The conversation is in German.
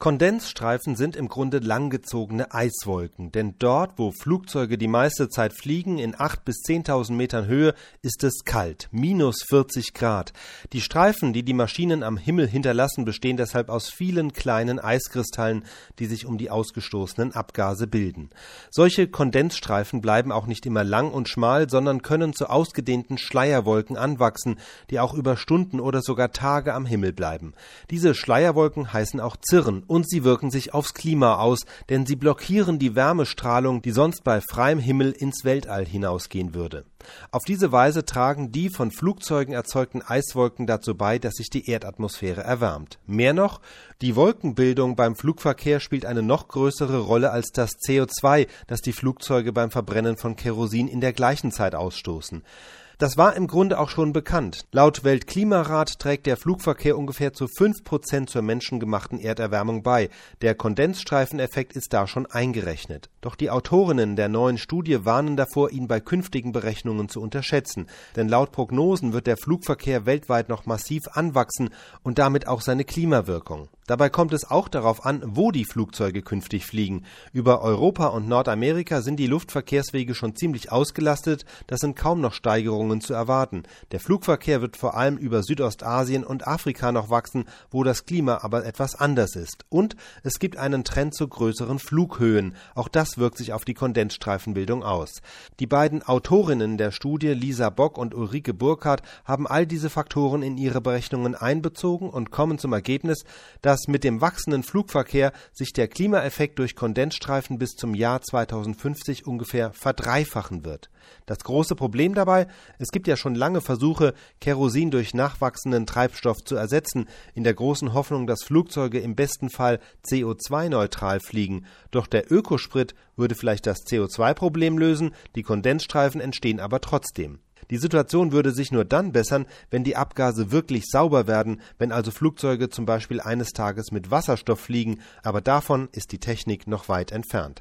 Kondensstreifen sind im Grunde langgezogene Eiswolken, denn dort, wo Flugzeuge die meiste Zeit fliegen, in 8.000 bis 10.000 Metern Höhe, ist es kalt, minus 40 Grad. Die Streifen, die die Maschinen am Himmel hinterlassen, bestehen deshalb aus vielen kleinen Eiskristallen, die sich um die ausgestoßenen Abgase bilden. Solche Kondensstreifen bleiben auch nicht immer lang und schmal, sondern können zu ausgedehnten Schleierwolken anwachsen, die auch über Stunden oder sogar Tage am Himmel bleiben. Diese Schleierwolken heißen auch Zirren und sie wirken sich aufs Klima aus, denn sie blockieren die Wärmestrahlung, die sonst bei freiem Himmel ins Weltall hinausgehen würde. Auf diese Weise tragen die von Flugzeugen erzeugten Eiswolken dazu bei, dass sich die Erdatmosphäre erwärmt. Mehr noch, die Wolkenbildung beim Flugverkehr spielt eine noch größere Rolle als das CO2, das die Flugzeuge beim Verbrennen von Kerosin in der gleichen Zeit ausstoßen. Das war im Grunde auch schon bekannt. Laut Weltklimarat trägt der Flugverkehr ungefähr zu fünf Prozent zur menschengemachten Erderwärmung bei. Der Kondensstreifeneffekt ist da schon eingerechnet. Doch die Autorinnen der neuen Studie warnen davor, ihn bei künftigen Berechnungen zu unterschätzen. Denn laut Prognosen wird der Flugverkehr weltweit noch massiv anwachsen und damit auch seine Klimawirkung. Dabei kommt es auch darauf an, wo die Flugzeuge künftig fliegen. Über Europa und Nordamerika sind die Luftverkehrswege schon ziemlich ausgelastet, das sind kaum noch Steigerungen zu erwarten. Der Flugverkehr wird vor allem über Südostasien und Afrika noch wachsen, wo das Klima aber etwas anders ist. Und es gibt einen Trend zu größeren Flughöhen. Auch das wirkt sich auf die Kondensstreifenbildung aus. Die beiden Autorinnen der Studie, Lisa Bock und Ulrike Burkhardt, haben all diese Faktoren in ihre Berechnungen einbezogen und kommen zum Ergebnis, dass dass mit dem wachsenden Flugverkehr sich der Klimaeffekt durch Kondensstreifen bis zum Jahr 2050 ungefähr verdreifachen wird. Das große Problem dabei, es gibt ja schon lange Versuche, Kerosin durch nachwachsenden Treibstoff zu ersetzen, in der großen Hoffnung, dass Flugzeuge im besten Fall CO2-neutral fliegen. Doch der Ökosprit würde vielleicht das CO2-Problem lösen, die Kondensstreifen entstehen aber trotzdem. Die Situation würde sich nur dann bessern, wenn die Abgase wirklich sauber werden, wenn also Flugzeuge zum Beispiel eines Tages mit Wasserstoff fliegen, aber davon ist die Technik noch weit entfernt